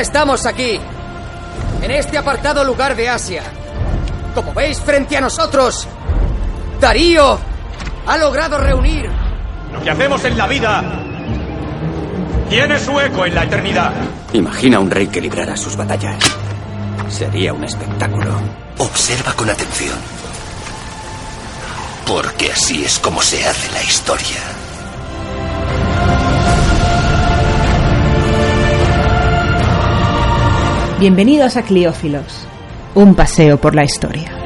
ahora estamos aquí, en este apartado lugar de Asia. Como veis frente a nosotros, Darío ha logrado reunir lo que hacemos en la vida tiene su eco en la eternidad. Imagina un rey que librara sus batallas. Sería un espectáculo. Observa con atención. Porque así es como se hace la historia. Bienvenidos a Cliófilos, un paseo por la historia.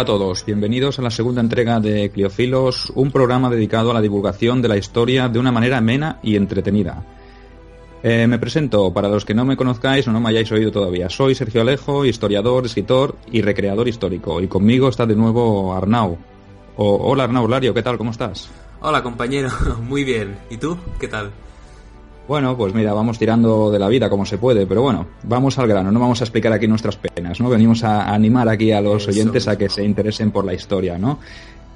Hola a todos, bienvenidos a la segunda entrega de Cliofilos, un programa dedicado a la divulgación de la historia de una manera amena y entretenida. Eh, me presento, para los que no me conozcáis o no me hayáis oído todavía, soy Sergio Alejo, historiador, escritor y recreador histórico, y conmigo está de nuevo Arnau. hola Arnau Lario, ¿qué tal? ¿Cómo estás? Hola compañero, muy bien. ¿Y tú? ¿Qué tal? Bueno, pues mira, vamos tirando de la vida como se puede, pero bueno, vamos al grano, no vamos a explicar aquí nuestras penas, ¿no? Venimos a animar aquí a los oyentes a que se interesen por la historia, ¿no?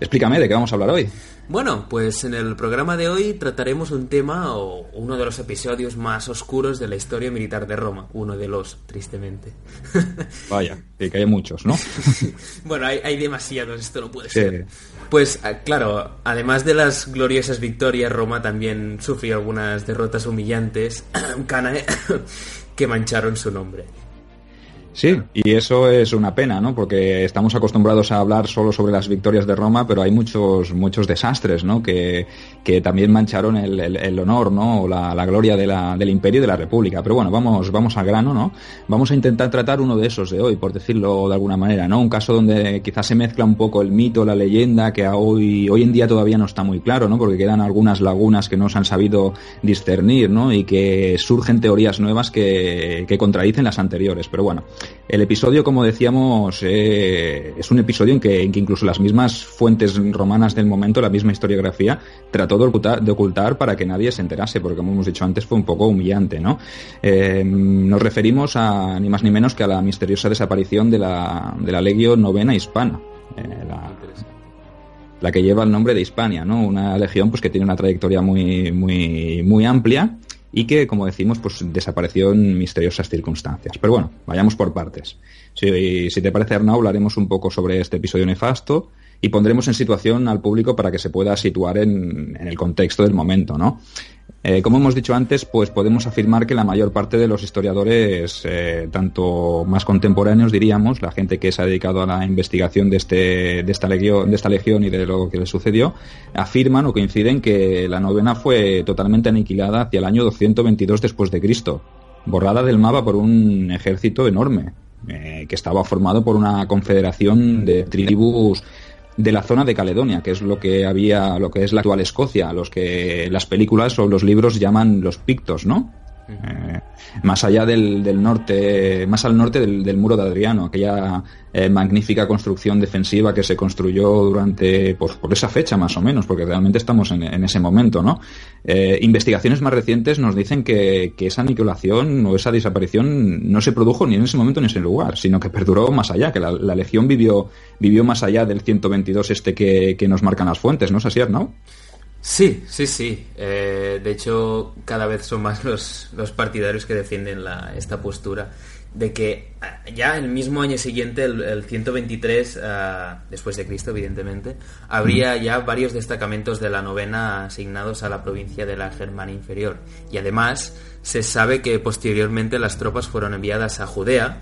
Explícame de qué vamos a hablar hoy. Bueno, pues en el programa de hoy trataremos un tema o uno de los episodios más oscuros de la historia militar de Roma. Uno de los, tristemente. Vaya, que hay muchos, ¿no? bueno, hay, demasiados, esto no puede ser. Pues ah, claro, además de las gloriosas victorias, Roma también sufrió algunas derrotas humillantes que mancharon su nombre. Sí, y eso es una pena, ¿no? Porque estamos acostumbrados a hablar solo sobre las victorias de Roma, pero hay muchos, muchos desastres, ¿no? Que, que también mancharon el, el, honor, ¿no? O la, la gloria de la, del imperio y de la república. Pero bueno, vamos, vamos al grano, ¿no? Vamos a intentar tratar uno de esos de hoy, por decirlo de alguna manera, ¿no? Un caso donde quizás se mezcla un poco el mito, la leyenda, que hoy, hoy en día todavía no está muy claro, ¿no? Porque quedan algunas lagunas que no se han sabido discernir, ¿no? Y que surgen teorías nuevas que, que contradicen las anteriores. Pero bueno, el episodio, como decíamos, eh, es un episodio en que, incluso las mismas fuentes romanas del momento, la misma historiografía, trató de ocultar, de ocultar para que nadie se enterase, porque como hemos dicho antes fue un poco humillante, ¿no? Eh, nos referimos a ni más ni menos que a la misteriosa desaparición de la, de la Legio Novena Hispana. Eh, la, la que lleva el nombre de Hispania, ¿no? Una legión pues que tiene una trayectoria muy, muy, muy amplia y que, como decimos, pues desapareció en misteriosas circunstancias. Pero bueno, vayamos por partes. Si, te parece, Arnau, hablaremos un poco sobre este episodio nefasto y pondremos en situación al público para que se pueda situar en, en el contexto del momento, ¿no? Eh, como hemos dicho antes, pues podemos afirmar que la mayor parte de los historiadores, eh, tanto más contemporáneos diríamos, la gente que se ha dedicado a la investigación de, este, de, esta legión, de esta legión y de lo que le sucedió, afirman o coinciden que la novena fue totalmente aniquilada hacia el año 222 después de Cristo, borrada del mapa por un ejército enorme, eh, que estaba formado por una confederación de tribus de la zona de Caledonia, que es lo que había, lo que es la actual Escocia, los que las películas o los libros llaman los pictos, ¿no? Eh, más allá del, del, norte, más al norte del, muro de Adriano, aquella eh, magnífica construcción defensiva que se construyó durante, por, esa fecha más o menos, porque realmente estamos en, en ese momento, ¿no? Eh, investigaciones más recientes nos dicen que, que, esa aniquilación o esa desaparición no se produjo ni en ese momento ni en ese lugar, sino que perduró más allá, que la, legión vivió, vivió más allá del 122 este que, que nos marcan las fuentes, ¿no es así, Arnau? Sí, sí, sí. Eh, de hecho, cada vez son más los, los partidarios que defienden la, esta postura de que ah, ya el mismo año siguiente, el, el 123 uh, ah, después de Cristo, evidentemente, habría ya varios destacamentos de la novena asignados a la provincia de la Germania Inferior. Y además, se sabe que posteriormente las tropas fueron enviadas a Judea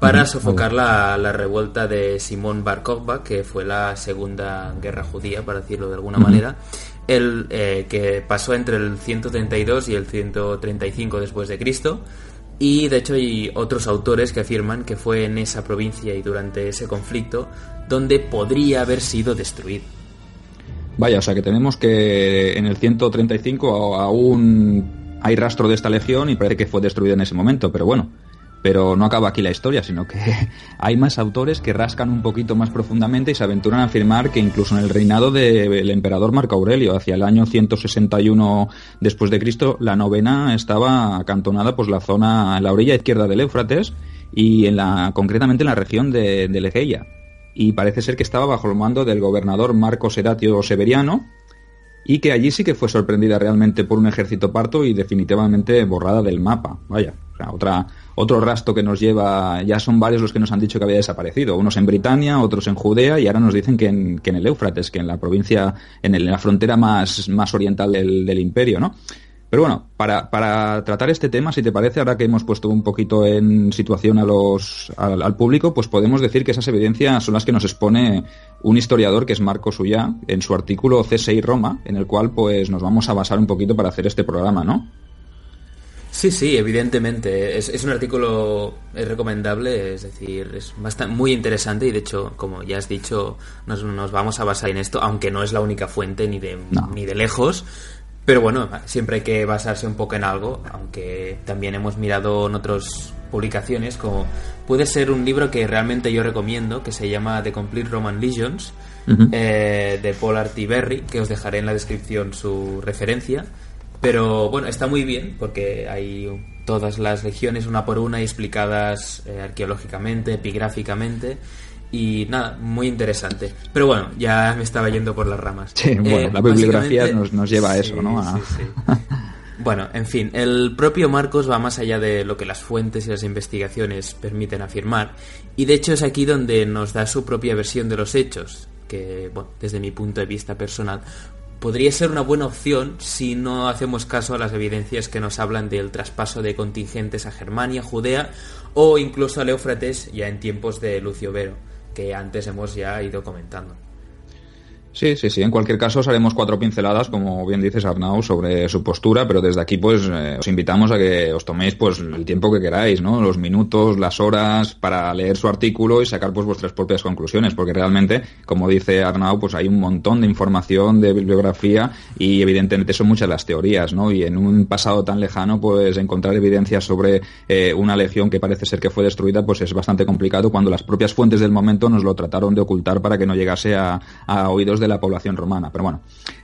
para sofocar la, la revuelta de Simón Bar Kokhba, que fue la segunda guerra judía, para decirlo de alguna manera el, eh, que pasó entre el 132 y el 135 después de Cristo. Y de hecho hay otros autores que afirman que fue en esa provincia y durante ese conflicto donde podría haber sido destruido. Vaya, o sea que tenemos que en el 135 aún hay rastro de esta legión y parece que fue destruida en ese momento, pero bueno, pero no acaba aquí la historia, sino que hay más autores que rascan un poquito más profundamente y se aventuran a afirmar que incluso en el reinado del emperador Marco Aurelio, hacia el año 161 después de Cristo, la novena estaba acantonada pues la zona en la orilla izquierda del Éufrates y en la concretamente en la región de, de Legeia. Y parece ser que estaba bajo el mando del gobernador Marco Sedatio Severiano, y que allí sí que fue sorprendida realmente por un ejército parto y definitivamente borrada del mapa. Vaya, o sea, otra, otro rastro que nos lleva, ya son varios los que nos han dicho que había desaparecido, unos en Britania, otros en Judea y ahora nos dicen que en, el Éufrates, que en la provincia, en, la frontera más, más oriental del, imperio, ¿no? Pero bueno, para, para, tratar este tema, si te parece, ahora que hemos puesto un poquito en situación a los, al, público, pues podemos decir que esas evidencias son las que nos expone un historiador que es Marco Suya en su artículo C6 Roma, en el cual pues nos vamos a basar un poquito para hacer este programa, ¿no? Sí, sí, evidentemente. Es, es un artículo recomendable, es decir, es bastante, muy interesante y de hecho, como ya has dicho, nos, nos vamos a basar en esto, aunque no es la única fuente ni de, no. ni de lejos. Pero bueno, siempre hay que basarse un poco en algo, aunque también hemos mirado en otras publicaciones, como puede ser un libro que realmente yo recomiendo, que se llama The Complete Roman Legions, uh -huh. eh, de Paul Artiberri, que os dejaré en la descripción su referencia. Pero bueno, está muy bien porque hay todas las legiones una por una y explicadas eh, arqueológicamente, epigráficamente. Y nada, muy interesante. Pero bueno, ya me estaba yendo por las ramas. Sí, bueno, eh, la bibliografía nos, nos, lleva a eso, sí, ¿no? A... Sí, sí. bueno, en fin, el propio Marcos va más allá de lo que las fuentes y las investigaciones permiten afirmar. Y de hecho es aquí donde nos da su propia versión de los hechos, que, bueno, desde mi punto de vista personal, podría ser una buena opción si no hacemos caso a las evidencias que nos hablan del traspaso de contingentes a Germania, Judea o incluso al Éufrates ya en tiempos de Lucio Vero que antes hemos ya ido comentando. Sí, sí, sí. En cualquier caso, os haremos cuatro pinceladas, como bien dices Arnau, sobre su postura, pero desde aquí, pues, eh, os invitamos a que os toméis, pues, el tiempo que queráis, ¿no? Los minutos, las horas, para leer su artículo y sacar, pues, vuestras propias conclusiones, porque realmente, como dice Arnau, pues, hay un montón de información, de bibliografía, y evidentemente son muchas las teorías, ¿no? Y en un pasado tan lejano, pues, encontrar evidencias sobre eh, una legión que parece ser que fue destruida, pues, es bastante complicado cuando las propias fuentes del momento nos lo trataron de ocultar para que no llegase a, a oídos de la población romana. Pero bueno,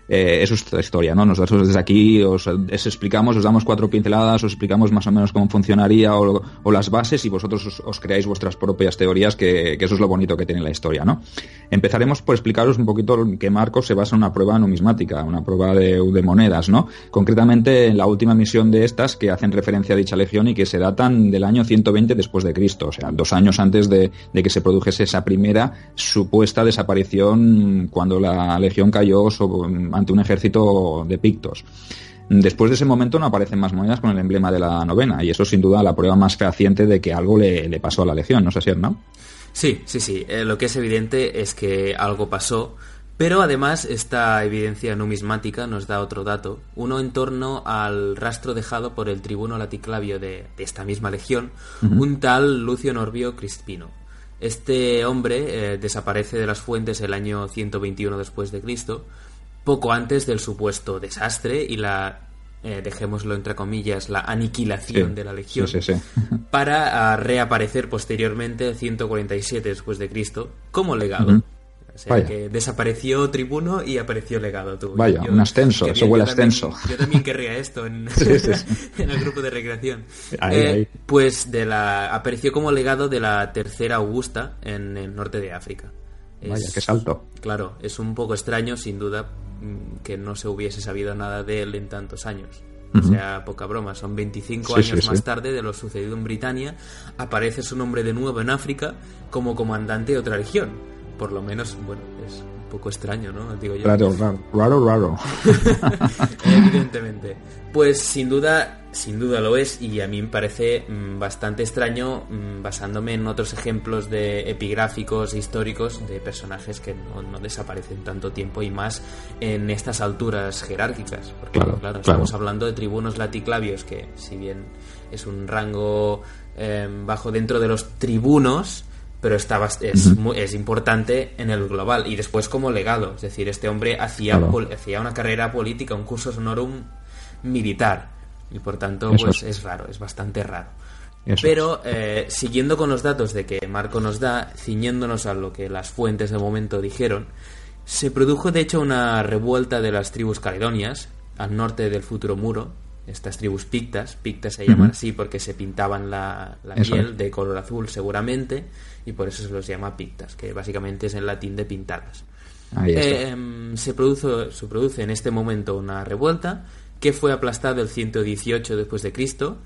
eh, eso es otra historia, ¿no? Nosotros desde aquí os, os, explicamos, os damos cuatro pinceladas, os explicamos más o menos cómo funcionaría o, las bases y vosotros os, creáis vuestras propias teorías, que, eso es lo bonito que tiene la historia, ¿no? Empezaremos por explicaros un poquito que Marcos se basa en una prueba numismática, una prueba de, de monedas, ¿no? Concretamente en la última misión de estas que hacen referencia a dicha legión y que se datan del año 120 después de Cristo, o sea, dos años antes de, de que se produjese esa primera supuesta desaparición cuando la legión cayó ante un ejército de pictos. Después de ese momento no aparecen más monedas con el emblema de la novena, y eso sin duda la prueba más fehaciente de que algo le, le pasó a la legión, ¿no sé si no? Sí, sí, sí. Eh, lo que es evidente es que algo pasó, pero además esta evidencia numismática nos da otro dato, uno en torno al rastro dejado por el tribuno laticlavio de, de esta misma legión, uh -huh. un tal Lucio Norbio Crispino. Este hombre eh, desaparece de las fuentes el año 121 después de Cristo, poco antes del supuesto desastre y la eh, dejémoslo entre comillas, la aniquilación sí, de la legión, sí, sí, para uh, reaparecer posteriormente, 147 después de Cristo, como legado. Uh -huh. O sea Vaya. que desapareció Tribuno y apareció legado tú. Vaya, yo, un ascenso, eso huele ascenso. Yo también querría esto en, en, el grupo de recreación. Ahí, eh, ahí. Pues de la, apareció como legado de la tercera Augusta en el norte de África. Vaya, qué salto. Claro, es un poco extraño, sin duda, mm, que no se hubiese sabido nada de él en tantos años. O sea, poca broma, son 25 sí, años sí, más sí. tarde de lo sucedido en Britania, aparece su nombre de nuevo en África como comandante de otra región por lo menos, bueno, es un poco extraño, ¿no? Digo yo. Raro, raro, raro, raro. Evidentemente. Pues sin duda, sin duda lo es y a mí me parece mmm, bastante extraño mmm, basándome en otros ejemplos de epigráficos e históricos de personajes que no, no, desaparecen tanto tiempo y más en estas alturas jerárquicas. Porque, claro, claro, claro. estamos hablando de tribunos laticlavios que, si bien es un rango eh, bajo dentro de los tribunos, pero estaba, es, uh -huh. es, importante en el global y después como legado. Es decir, este hombre hacía, claro. hacía una carrera política, un curso honorum militar. Y por tanto, Eso pues es. es raro, es bastante raro. Eso Pero eh, siguiendo con los datos de que Marco nos da, ciñéndonos a lo que las fuentes de momento dijeron, se produjo de hecho una revuelta de las tribus caledonias al norte del futuro muro, estas tribus pictas, pictas se llaman así porque se pintaban la, la piel es. de color azul seguramente y por eso se los llama pictas, que básicamente es en latín de está. Eh, em, se, produce, se produce en este momento una revuelta que fue aplastada el 118 después de Cristo,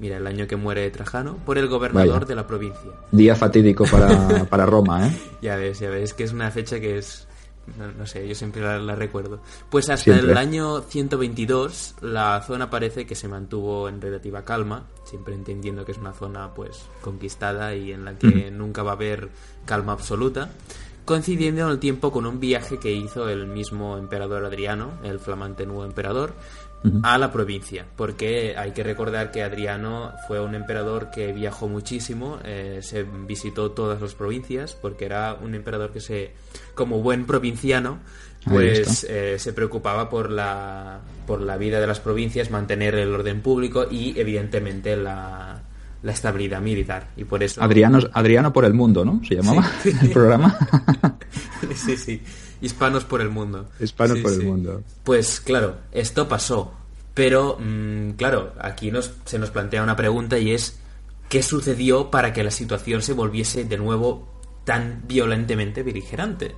mira el año que muere Trajano, por el gobernador Vaya. de la provincia. Día fatídico para, para Roma, ¿eh? Ya ves, ya ves que es una fecha que es no, no sé, yo siempre la, la recuerdo. Pues hasta Siempre. el año 122 la zona parece que se mantuvo en relativa calma, siempre entendiendo que es una zona pues conquistada y en la que nunca va a haber calma absoluta, coincidiendo en el tiempo con un viaje que hizo el mismo emperador Adriano, el flamante nuevo emperador, a la provincia, porque hay que recordar que Adriano fue un emperador que viajó muchísimo, eh, se visitó todas las provincias, porque era un emperador que se, como buen provinciano, pues eh, se preocupaba por la, por la vida de las provincias, mantener el orden público y evidentemente la, la estabilidad militar. Y por eso... Adriano, Adriano por el mundo, ¿no? Se llamaba Sí. el programa. sí, sí. Hispanos por el mundo. Hispanos Sí, por el mundo. Pues claro, esto pasó. Pero, mm, claro, aquí nos, se nos plantea una pregunta y es, ¿qué sucedió para que la situación se volviese de nuevo tan violentamente beligerante?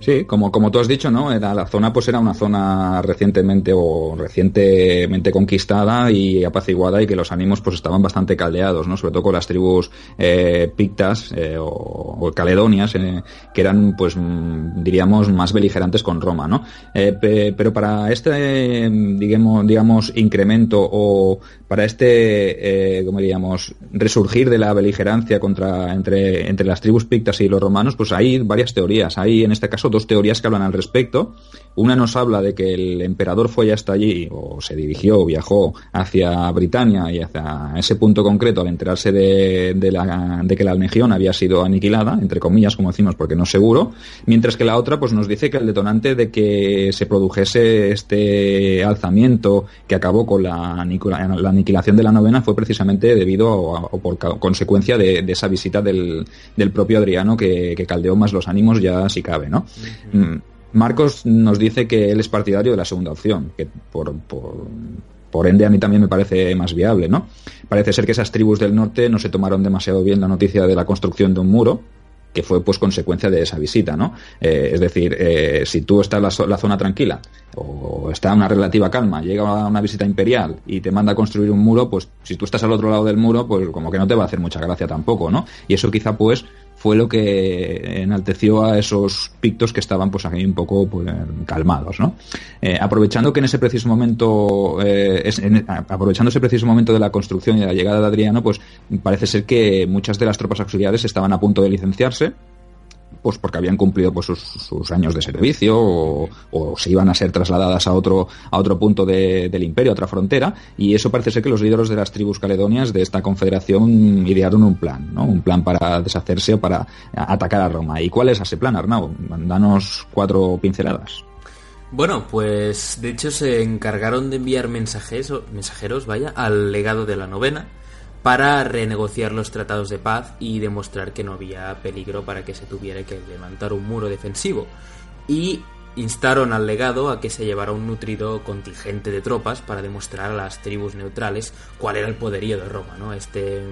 Sí, como, como tú has dicho, ¿no? Era, la zona pues era una zona recientemente o recientemente conquistada y apaciguada y que los ánimos pues estaban bastante caldeados, ¿no? Sobre todo con las tribus eh, pictas eh, o, caledonias, eh, que eran pues mm, diríamos más beligerantes con Roma, ¿no? Pe- pero para este, eh, digamos, digamos, incremento o para este, como diríamos, resurgir de la beligerancia contra, entre, entre las tribus pictas y los romanos, pues hay varias teorías. Hay, en este caso, dos teorías que hablan al respecto. Una nos habla de que el emperador fue hasta allí, o se dirigió, viajó hacia Britania y hacia ese punto concreto al enterarse de, de, la, de que la legión había sido aniquilada, entre comillas, como decimos, porque no es seguro. Mientras que la otra, pues nos dice que el detonante de que se produjese este alzamiento que acabó con la, aniquilación de la novena fue precisamente debido o por consecuencia de, esa visita del, del propio Adriano que, que caldeó más los ánimos ya si cabe, ¿no? Marcos nos dice que él es partidario de la segunda opción, que por, por, ende a mí también me parece más viable, ¿no? Parece ser que esas tribus del norte no se tomaron demasiado bien la noticia de la construcción de un muro, que fue pues consecuencia de esa visita, ¿no? Eh, es decir, eh, si tú estás en la, la zona tranquila o está una relativa calma, llega una visita imperial y te manda a construir un muro, pues si tú estás al otro lado del muro, pues como que no te va a hacer mucha gracia tampoco, ¿no? Y eso quizá pues fue lo que enalteció a esos pictos que estaban pues ahí un poco pues, calmados. Eh, aprovechando que en ese preciso momento, eh, aprovechando ese preciso momento de la construcción y de la llegada de Adriano, pues parece ser que muchas de las tropas auxiliares estaban a punto de licenciarse, pues porque habían cumplido pues sus, años de servicio o, se iban a ser trasladadas a otro a otro punto de- del imperio, a otra frontera, y eso parece ser que los líderes de las tribus caledonias de esta confederación idearon un plan, ¿no? Un plan para deshacerse o para atacar a Roma. ¿Y cuál es ese plan, Arnau? Danos cuatro pinceladas. Bueno, pues de hecho se encargaron de enviar mensajes, mensajeros, vaya, al legado de la novena para renegociar los tratados de paz y demostrar que no había peligro para que se tuviera que levantar un muro defensivo. Y instaron al legado a que se llevara un nutrido contingente de tropas para demostrar a las tribus neutrales cuál era el poderío de Roma, ¿no? Este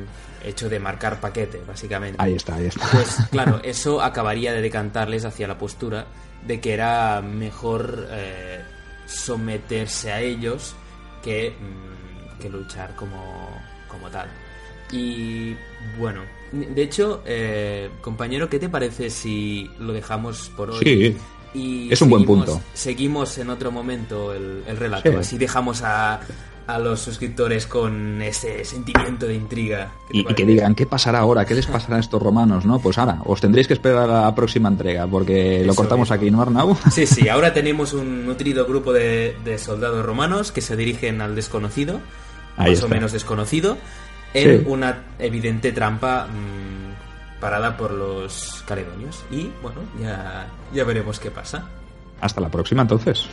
hecho de marcar paquete, básicamente. Ahí está, ahí está. Pues claro, eso acabaría de decantarles hacia la postura de que era mejor eh, someterse a ellos que, mm, que luchar como, como tal. Y bueno, de hecho, eh, compañero, ¿qué te parece si lo dejamos por hoy? Sí. Y Es un buen seguimos- punto. Seguimos en otro momento el, el relato. Sí. Así dejamos a, a los suscriptores con ese sentimiento de intriga. ¿Qué te Y, y que digan, ¿qué pasará ahora? ¿Qué les pasará a estos romanos? No, pues ahora, os tendréis que esperar a la próxima entrega, porque lo cortamos mismo. aquí, ¿no, Arnau? Sí, sí, ahora tenemos un nutrido grupo de, de soldados romanos que se dirigen al desconocido, Ahí más o menos desconocido, en Sí. una evidente trampa mm, parada por los caledonios. Y bueno, ya, ya veremos qué pasa. Hasta la próxima, entonces.